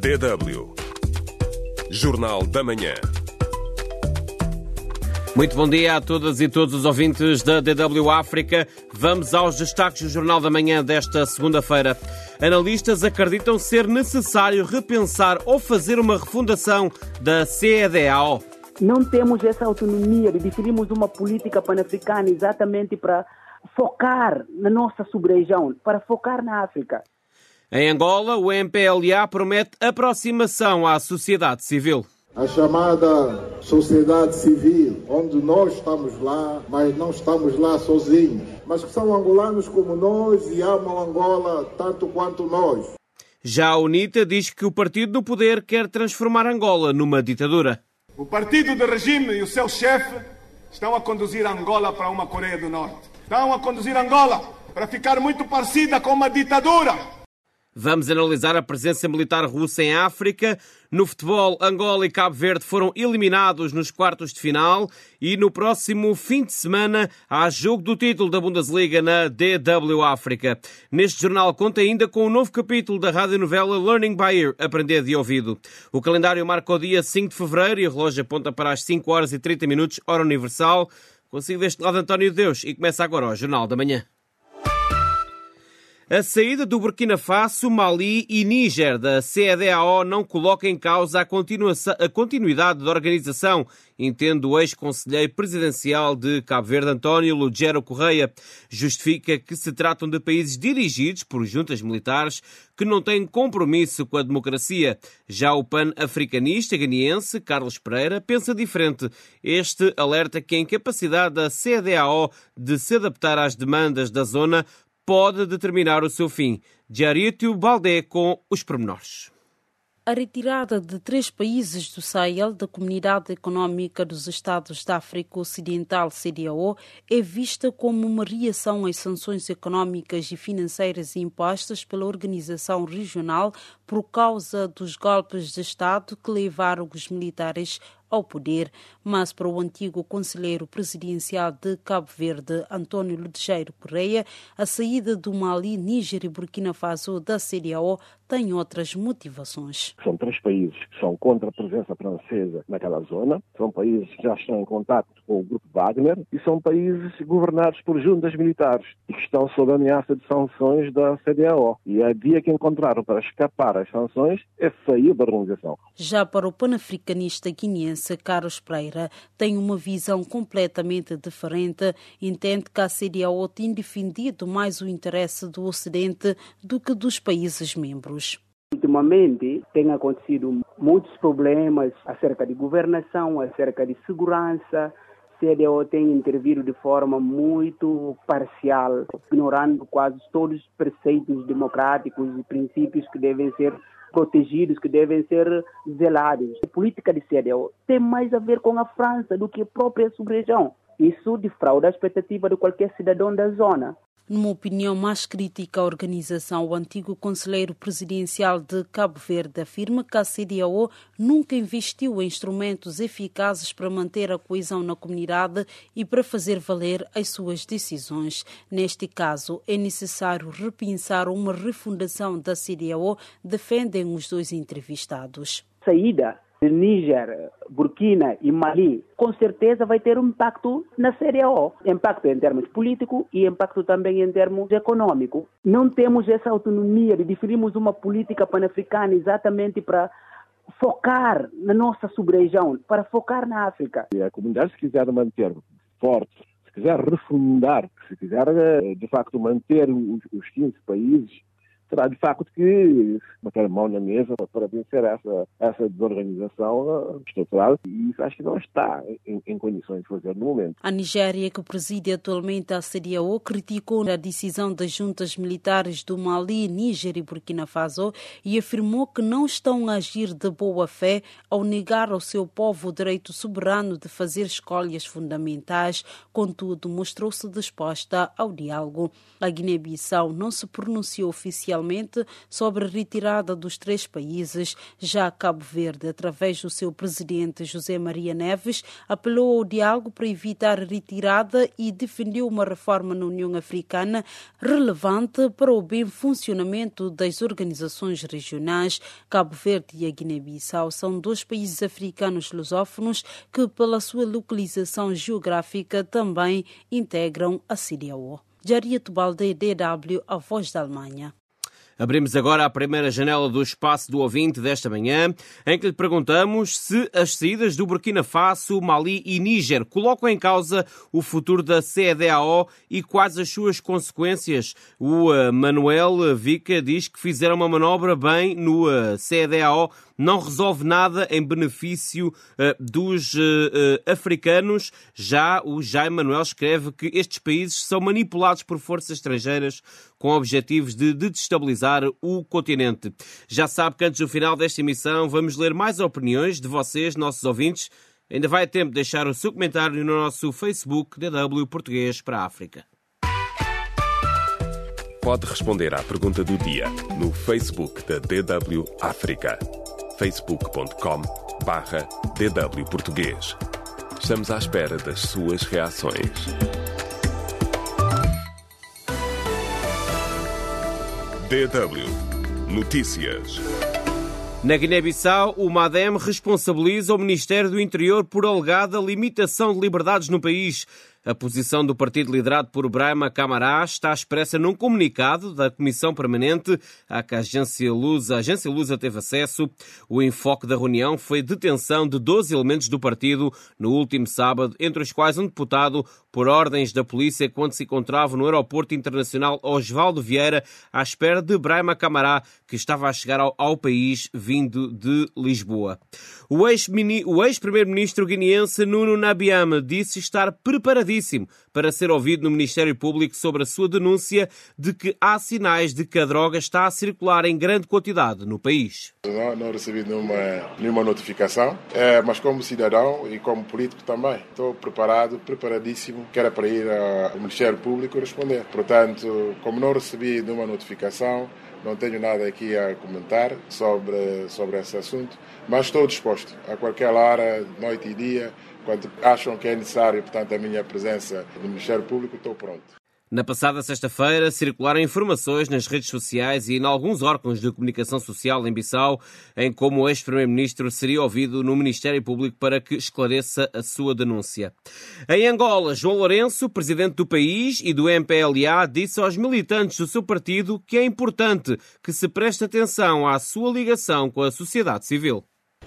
DW Jornal da Manhã. Muito bom dia a todas e todos os ouvintes da DW África. Vamos aos destaques do Jornal da Manhã desta segunda-feira. Analistas acreditam ser necessário repensar ou fazer uma refundação da CEDAO. Não temos essa autonomia de definirmos uma política pan-africana exatamente para focar na nossa sub-região, para focar na África. Em Angola, o MPLA promete aproximação à sociedade civil. A chamada sociedade civil, onde nós estamos lá, mas não estamos lá sozinhos, mas que são angolanos como nós e amam Angola tanto quanto nós. Já a UNITA diz que o partido no poder quer transformar Angola numa ditadura. O partido do regime e o seu chefe estão a conduzir Angola para uma Coreia do Norte. Estão a conduzir Angola para ficar muito parecida com uma ditadura. Vamos analisar a presença militar russa em África. No futebol, Angola e Cabo Verde foram eliminados nos quartos de final e no próximo fim de semana há jogo do título da Bundesliga na DW África. Neste jornal conta ainda com um novo capítulo da radionovela Learning by Ear, Aprender de Ouvido. O calendário marca o dia 5 de fevereiro e o relógio aponta para as 5 horas e 30 minutos, hora universal. Consigo deste lado António Deus e começa agora o Jornal da Manhã. A saída do Burkina Faso, Mali e Níger da CEDEAO não coloca em causa a, a continuidade da organização, entende o ex-conselheiro presidencial de Cabo Verde, António Lugero Correia. Justifica que se tratam de países dirigidos por juntas militares que não têm compromisso com a democracia. Já o pan-africanista ganiense Carlos Pereira pensa diferente. Este alerta que a incapacidade da CEDEAO de se adaptar às demandas da zona pode determinar o seu fim. Diarítio Baldé com os pormenores. A retirada de três países do Sahel da Comunidade Econômica dos Estados da África Ocidental, CDAO, é vista como uma reação às sanções econômicas e financeiras impostas pela organização regional por causa dos golpes de Estado que levaram os militares ao poder, mas para o antigo conselheiro presidencial de Cabo Verde, António Ludejeiro Correia, a saída do Mali, Níger e Burkina Faso da CDAO tem outras motivações. São três países que são contra a presença francesa naquela zona, são países que já estão em contato com o grupo Wagner e são países governados por juntas militares e que estão sob ameaça de sanções da CDAO. E a via que encontraram para escapar às sanções é sair da organização. Já para o panafricanista guineense, Carlos Pereira tem uma visão completamente diferente. Entende que a CDAO tem defendido mais o interesse do Ocidente do que dos países membros. Ultimamente tem acontecido muitos problemas acerca de governação, acerca de segurança. A CDAO tem intervido de forma muito parcial, ignorando quase todos os preceitos democráticos e princípios que devem ser protegidos, que devem ser zelados. A política de CDAO tem mais a ver com a França do que a própria sub-região. Isso defrauda a expectativa de qualquer cidadão da zona. Numa opinião mais crítica à organização, o antigo conselheiro presidencial de Cabo Verde afirma que a CDAO nunca investiu em instrumentos eficazes para manter a coesão na comunidade e para fazer valer as suas decisões. Neste caso, é necessário repensar uma refundação da CDAO, defendem os dois entrevistados. Saída Níger, Burkina e Mali, com certeza vai ter um impacto na CDAO. Impacto em termos político e impacto também em termos econômico. Não temos essa autonomia de definirmos uma política pan-africana exatamente para focar na nossa sub-região, para focar na África. E a comunidade, se quiser manter forte, se quiser refundar, se quiser eh, de facto manter os 15 países terá de facto que botar a mão na mesa para vencer essa, essa desorganização estrutural e isso acho que não está em, em, condições de fazer no momento. A Nigéria, que preside atualmente a CDAO, criticou a decisão das juntas militares do Mali, Níger e Burkina Faso e afirmou que não estão a agir de boa fé ao negar ao seu povo o direito soberano de fazer escolhas fundamentais, contudo mostrou-se disposta ao diálogo. A Guiné-Bissau não se pronunciou oficialmente oficialmente sobre a retirada dos três países. Já Cabo Verde, através do seu presidente José Maria Neves, apelou ao diálogo para evitar a retirada e defendeu uma reforma na União Africana relevante para o bem funcionamento das organizações regionais. Cabo Verde e a Guiné-Bissau são dois países africanos lusófonos que, pela sua localização geográfica, também integram a CDAO. Jaria Tubalde, DW, a voz da Alemanha. Abrimos agora a primeira janela do espaço do ouvinte desta manhã, em que lhe perguntamos se as saídas do Burkina Faso, Mali e Níger colocam em causa o futuro da CEDAO e quais as suas consequências. O uh, Manuel Vica diz que fizeram uma manobra bem no uh, CEDAO não resolve nada em benefício uh, dos uh, uh, africanos. Já o Jaime Manuel escreve que estes países são manipulados por forças estrangeiras com objetivos de destabilizar o continente. Já sabe que antes do final desta emissão vamos ler mais opiniões de vocês, nossos ouvintes. Ainda vai tempo de deixar o seu comentário no nosso Facebook DW Português para a África. Pode responder à pergunta do dia no Facebook da DW África facebook.com barra DW Português. Estamos à espera das suas reações. DW Notícias. Na Guiné-Bissau, o MADEM responsabiliza o Ministério do Interior por alegada limitação de liberdades no país. A posição do partido liderado por Brahma Camará está expressa num comunicado da Comissão Permanente a que a Agência Lusa, a Agência Lusa teve acesso. O enfoque da reunião foi detenção de 12 elementos do partido no último sábado, entre os quais um deputado por ordens da polícia quando se encontrava no Aeroporto Internacional Osvaldo Vieira à espera de Brahma Camará, que estava a chegar ao, ao país vindo de Lisboa. O ex-primeiro-ministro ex guineense Nuno Nabiama disse estar preparadíssimo para ser ouvido no Ministério Público sobre a sua denúncia de que há sinais de que a droga está a circular em grande quantidade no país. Não, não recebi nenhuma, nenhuma notificação, é, mas como cidadão e como político também, estou preparado, preparadíssimo, que era para ir ao Ministério Público responder. Portanto, como não recebi nenhuma notificação, não tenho nada aqui a comentar sobre, sobre esse assunto, mas estou disposto a qualquer hora, noite e dia, quando acham que é necessário, portanto, a minha presença no Ministério Público, estou pronto. Na passada sexta-feira, circularam informações nas redes sociais e em alguns órgãos de comunicação social em Bissau em como o ex-primeiro-ministro seria ouvido no Ministério Público para que esclareça a sua denúncia. Em Angola, João Lourenço, presidente do país e do MPLA, disse aos militantes do seu partido que é importante que se preste atenção à sua ligação com a sociedade civil.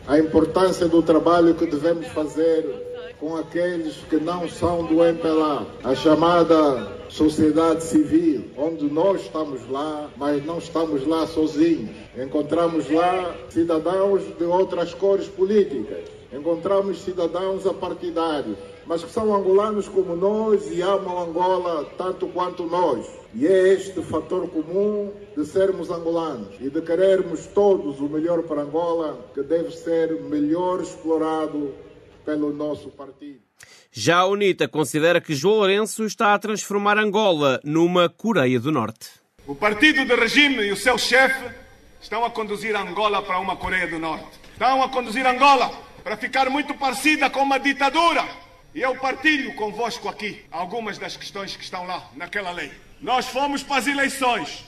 A importância do trabalho que devemos fazer com aqueles que não são do MPLA, a chamada sociedade civil, onde nós estamos lá, mas não estamos lá sozinhos. Encontramos lá cidadãos de outras cores políticas, encontramos cidadãos apartidários, mas que são angolanos como nós e amam Angola tanto quanto nós. E é este fator comum de sermos angolanos e de querermos todos o melhor para Angola que deve ser melhor explorado pelo nosso partido. Já a UNITA considera que João Lourenço está a transformar Angola numa Coreia do Norte. O partido de regime e o seu chefe estão a conduzir Angola para uma Coreia do Norte. Estão a conduzir Angola para ficar muito parecida com uma ditadura. E eu partilho convosco aqui algumas das questões que estão lá naquela lei. Nós fomos para as eleições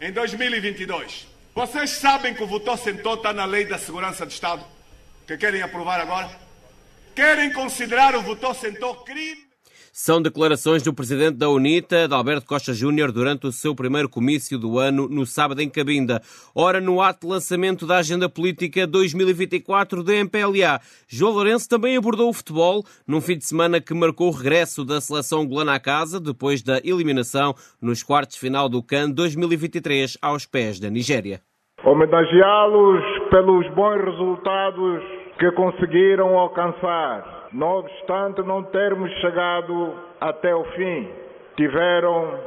em 2022. Vocês sabem que o voto sentou está na lei da segurança do Estado, que querem aprovar agora? Querem considerar o voto sentou crime? São declarações do presidente da UNITA, de Alberto Costa Júnior, durante o seu primeiro comício do ano, no sábado em Cabinda. Ora, no ato de lançamento da Agenda Política 2024 da MPLA, João Lourenço também abordou o futebol, num fim de semana que marcou o regresso da seleção angolana à casa, depois da eliminação nos quartos de final do CAN 2023 aos pés da Nigéria. Homenageá-los pelos bons resultados que conseguiram alcançar. Não obstante não termos chegado até o fim, tiveram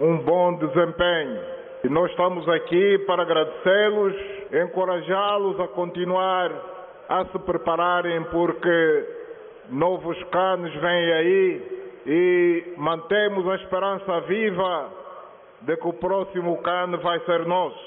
um bom desempenho. E nós estamos aqui para agradecê-los, encorajá-los a continuar a se prepararem, porque novos canos vêm aí e mantemos a esperança viva de que o próximo cano vai ser nosso.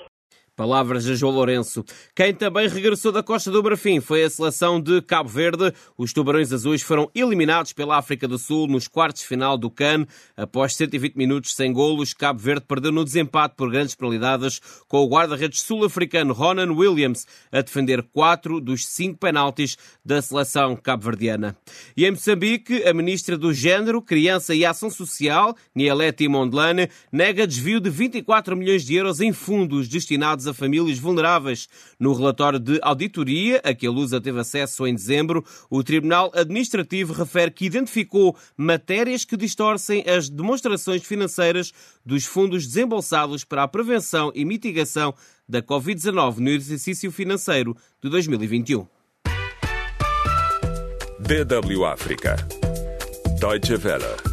Palavras de João Lourenço. Quem também regressou da Costa do Marfim foi a seleção de Cabo Verde. Os Tubarões Azuis foram eliminados pela África do Sul nos quartos de final do CAN. Após 120 minutos sem golos, Cabo Verde perdeu no desempate por grandes penalidades, com o guarda-redes sul-africano Ronan Williams a defender quatro dos cinco penaltis da seleção cabo-verdiana. E em Moçambique, a ministra do Gênero, Criança e Ação Social, Nielete Mondlane, nega desvio de 24 milhões de euros em fundos destinados a famílias vulneráveis. No relatório de auditoria, a que a Lusa teve acesso em dezembro, o Tribunal Administrativo refere que identificou matérias que distorcem as demonstrações financeiras dos fundos desembolsados para a prevenção e mitigação da Covid-19 no exercício financeiro de 2021. DW África. Deutsche Welle.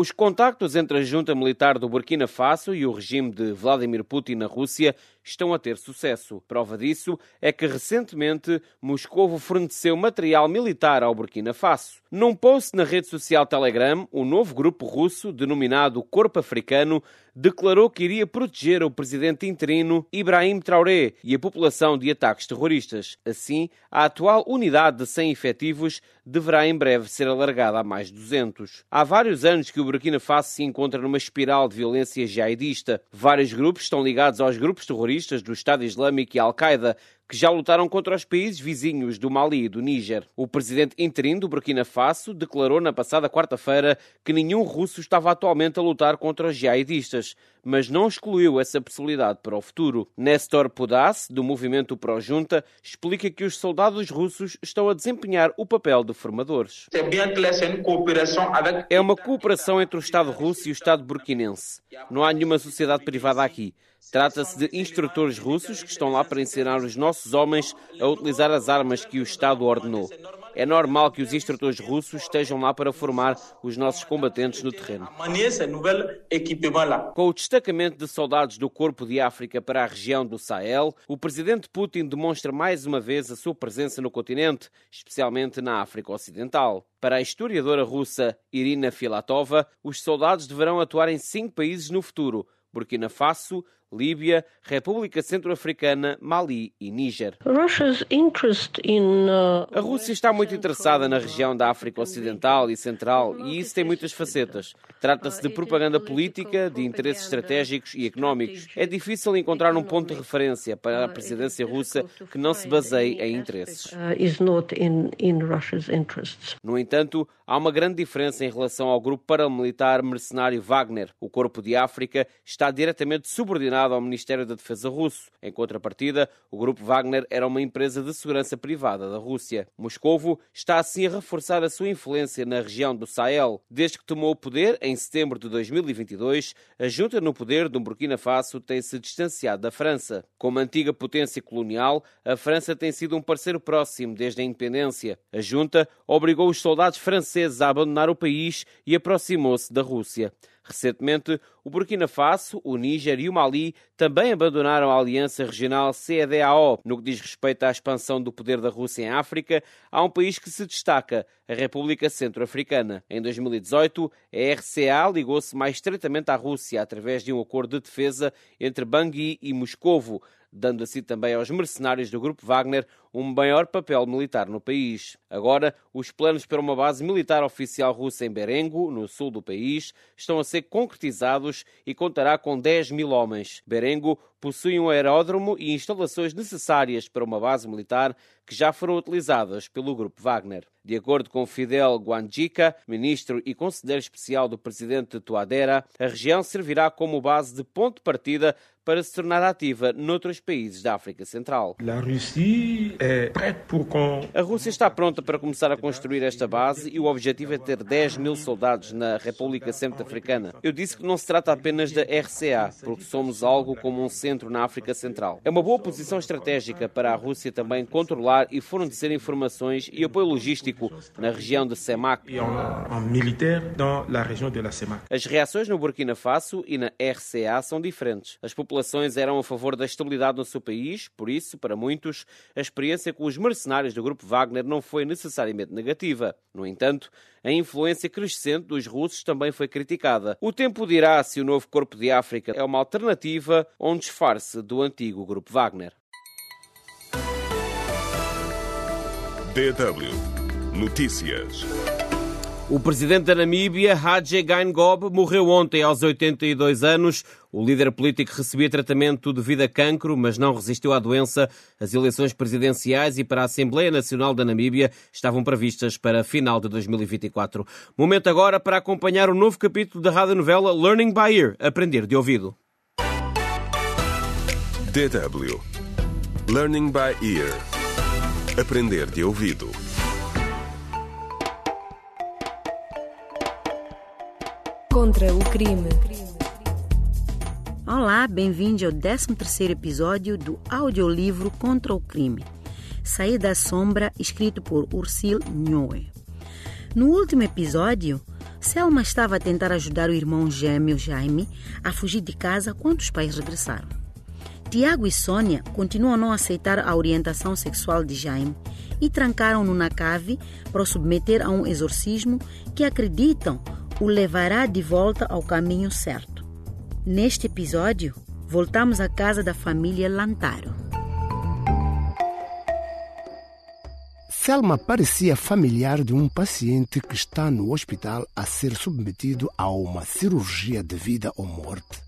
Os contactos entre a junta militar do Burkina Faso e o regime de Vladimir Putin na Rússia estão a ter sucesso. Prova disso é que recentemente Moscou forneceu material militar ao Burkina Faso. Num post na rede social Telegram, o novo grupo russo, denominado Corpo Africano, declarou que iria proteger o presidente interino Ibrahim Traoré e a população de ataques terroristas. Assim, a atual unidade de 100 efetivos deverá em breve ser alargada a mais 200. Há vários anos que o Burkina Faso se encontra numa espiral de violência jihadista. Vários grupos estão ligados aos grupos terroristas do Estado Islâmico e Al-Qaeda, que já lutaram contra os países vizinhos do Mali e do Níger. O presidente interino do Burkina Faso declarou na passada quarta-feira que nenhum russo estava atualmente a lutar contra os jihadistas, mas não excluiu essa possibilidade para o futuro. Nestor Pudas, do movimento Pro-Junta, explica que os soldados russos estão a desempenhar o papel de formadores. É uma cooperação entre o Estado russo e o Estado burkinense. Não há nenhuma sociedade privada aqui. Trata-se de instrutores russos que estão lá para ensinar os nossos homens a utilizar as armas que o Estado ordenou. É normal que os instrutores russos estejam lá para formar os nossos combatentes no terreno. Com o destacamento de soldados do Corpo de África para a região do Sahel, o presidente Putin demonstra mais uma vez a sua presença no continente, especialmente na África Ocidental. Para a historiadora russa Irina Filatova, os soldados deverão atuar em cinco países no futuro Burkina Faso, Líbia, República Centro-Africana, Mali e Níger. Uh, a Rússia está muito interessada na região da África Ocidental e Central e isso tem muitas facetas. Trata-se de propaganda política, de interesses estratégicos e económicos. É difícil encontrar um ponto de referência para a presidência russa que não se baseie em interesses. Uh, no entanto, há uma grande diferença em relação ao grupo paramilitar mercenário Wagner. O Corpo de África está diretamente subordinado ao Ministério da Defesa russo. Em contrapartida, o grupo Wagner era uma empresa de segurança privada da Rússia. Moscovo está assim a reforçar a sua influência na região do Sahel. Desde que tomou o poder, em setembro de 2022, a junta no poder do Burkina Faso tem se distanciado da França. Como antiga potência colonial, a França tem sido um parceiro próximo desde a independência. A junta obrigou os soldados franceses a abandonar o país e aproximou-se da Rússia. Recentemente, o Burkina Faso, o Níger e o Mali também abandonaram a aliança regional CEDAO. No que diz respeito à expansão do poder da Rússia em África, há um país que se destaca, a República Centro-Africana. Em 2018, a RCA ligou-se mais estreitamente à Rússia através de um acordo de defesa entre Bangui e Moscovo dando assim também aos mercenários do grupo Wagner um maior papel militar no país. Agora, os planos para uma base militar oficial russa em Berengo, no sul do país, estão a ser concretizados e contará com 10 mil homens. Berengo possui um aeródromo e instalações necessárias para uma base militar que já foram utilizadas pelo grupo Wagner. De acordo com Fidel Guanjica, ministro e conselheiro especial do presidente de Tuadera, a região servirá como base de ponto de partida para se tornar ativa noutros países da África Central. A Rússia está pronta para começar a construir esta base e o objetivo é ter 10 mil soldados na República Centro-Africana. Eu disse que não se trata apenas da RCA, porque somos algo como um centro na África Central. É uma boa posição estratégica para a Rússia também controlar e fornecer informações e apoio logístico na região de Semac. As reações no Burkina Faso e na RCA são diferentes. As populações revelações eram a favor da estabilidade no seu país, por isso, para muitos, a experiência com os mercenários do grupo Wagner não foi necessariamente negativa. No entanto, a influência crescente dos russos também foi criticada. O tempo dirá se o novo Corpo de África é uma alternativa ou um disfarce do antigo grupo Wagner. DW Notícias. O presidente da Namíbia, Hage Geingob, morreu ontem aos 82 anos. O líder político recebia tratamento devido a cancro, mas não resistiu à doença. As eleições presidenciais e para a Assembleia Nacional da Namíbia estavam previstas para final de 2024. Momento agora para acompanhar o novo capítulo da rádio novela Learning by Ear, Aprender de Ouvido. DW Learning by Ear Aprender de ouvido. Contra o crime. Olá, bem-vindo ao 13º episódio do audiolivro Contra o crime. Sair da sombra, escrito por Ursil Nhoe. No último episódio, Selma estava a tentar ajudar o irmão gêmeo Jaime a fugir de casa quando os pais regressaram. Tiago e Sônia continuam a não aceitar a orientação sexual de Jaime e trancaram-no na cave para o submeter a um exorcismo que acreditam o levará de volta ao caminho certo. Neste episódio, voltamos à casa da família Lantaro. Selma parecia familiar de um paciente que está no hospital a ser submetido a uma cirurgia de vida ou morte.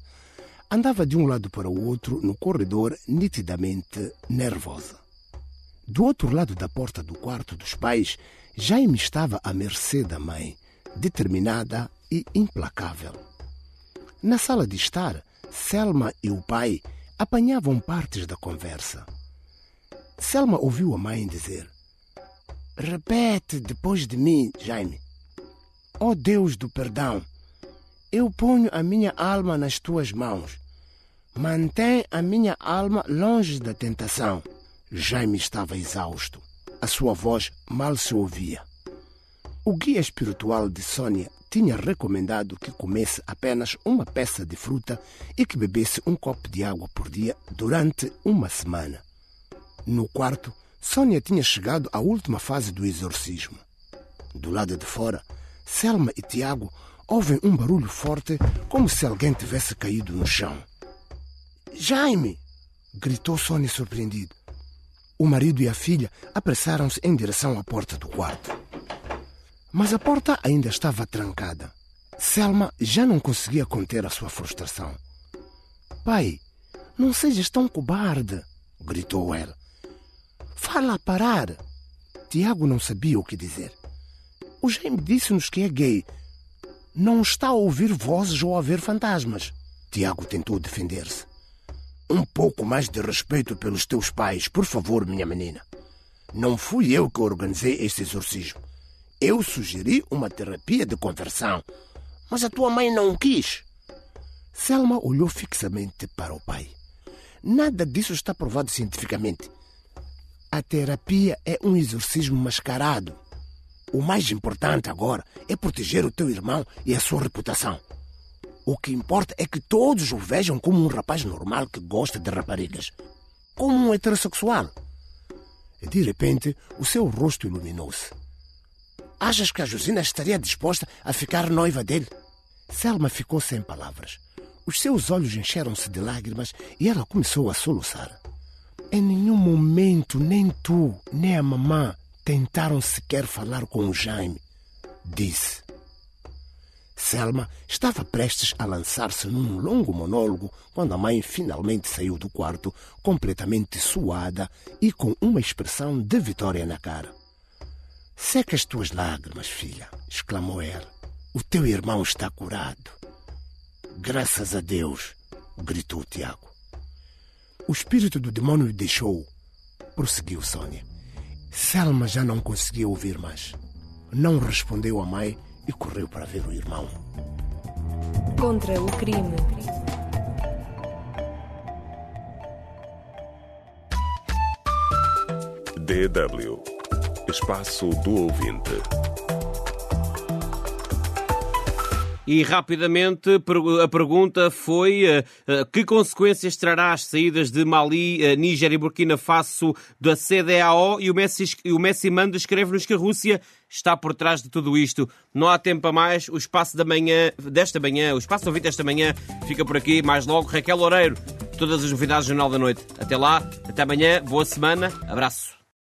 Andava de um lado para o outro no corredor, nitidamente nervosa. Do outro lado da porta do quarto dos pais, Jaime estava à mercê da mãe, determinada e implacável. Na sala de estar, Selma e o pai apanhavam partes da conversa. Selma ouviu a mãe dizer: Repete depois de mim, Jaime. Ó oh Deus do perdão, eu ponho a minha alma nas tuas mãos. Mantém a minha alma longe da tentação. Jaime estava exausto. A sua voz mal se ouvia. O guia espiritual de Sônia tinha recomendado que comesse apenas uma peça de fruta e que bebesse um copo de água por dia durante uma semana. No quarto, Sônia tinha chegado à última fase do exorcismo. Do lado de fora, Selma e Tiago ouvem um barulho forte como se alguém tivesse caído no chão. Jaime! gritou Sônia surpreendido. O marido e a filha apressaram-se em direção à porta do quarto. Mas a porta ainda estava trancada. Selma já não conseguia conter a sua frustração. Pai, não sejas tão cobarde, gritou ela. Fala a parar. Tiago não sabia o que dizer. O Jaime disse-nos que é gay. Não está a ouvir vozes ou a ver fantasmas. Tiago tentou defender-se. Um pouco mais de respeito pelos teus pais, por favor, minha menina. Não fui eu que organizei este exorcismo. Eu sugeri uma terapia de conversão, mas a tua mãe não quis. Selma olhou fixamente para o pai. Nada disso está provado cientificamente. A terapia é um exorcismo mascarado. O mais importante agora é proteger o teu irmão e a sua reputação. O que importa é que todos o vejam como um rapaz normal que gosta de raparigas. Como um heterossexual. De repente, o seu rosto iluminou-se. Achas que a Josina estaria disposta a ficar noiva dele? Selma ficou sem palavras. Os seus olhos encheram-se de lágrimas e ela começou a soluçar. Em nenhum momento, nem tu, nem a mamã tentaram sequer falar com o Jaime, disse. Selma estava prestes a lançar-se num longo monólogo quando a mãe finalmente saiu do quarto, completamente suada e com uma expressão de vitória na cara. Seca as tuas lágrimas, filha, exclamou ela. O teu irmão está curado. Graças a Deus, gritou Tiago. O espírito do demônio o deixou, prosseguiu Sônia. Selma já não conseguia ouvir mais. Não respondeu à mãe e correu para ver o irmão. Contra o crime. DW Espaço do Ouvinte E rapidamente a pergunta foi uh, que consequências trará as saídas de Mali, uh, Níger e Burkina Faso da CDAO e o Messi, o Messi Manda escreve-nos que a Rússia está por trás de tudo isto. Não há tempo a mais, o espaço da manhã, desta manhã, o espaço ouvinte desta manhã fica por aqui, mais logo, Raquel Loureiro, todas as novidades do Jornal da Noite. Até lá, até amanhã, boa semana, abraço.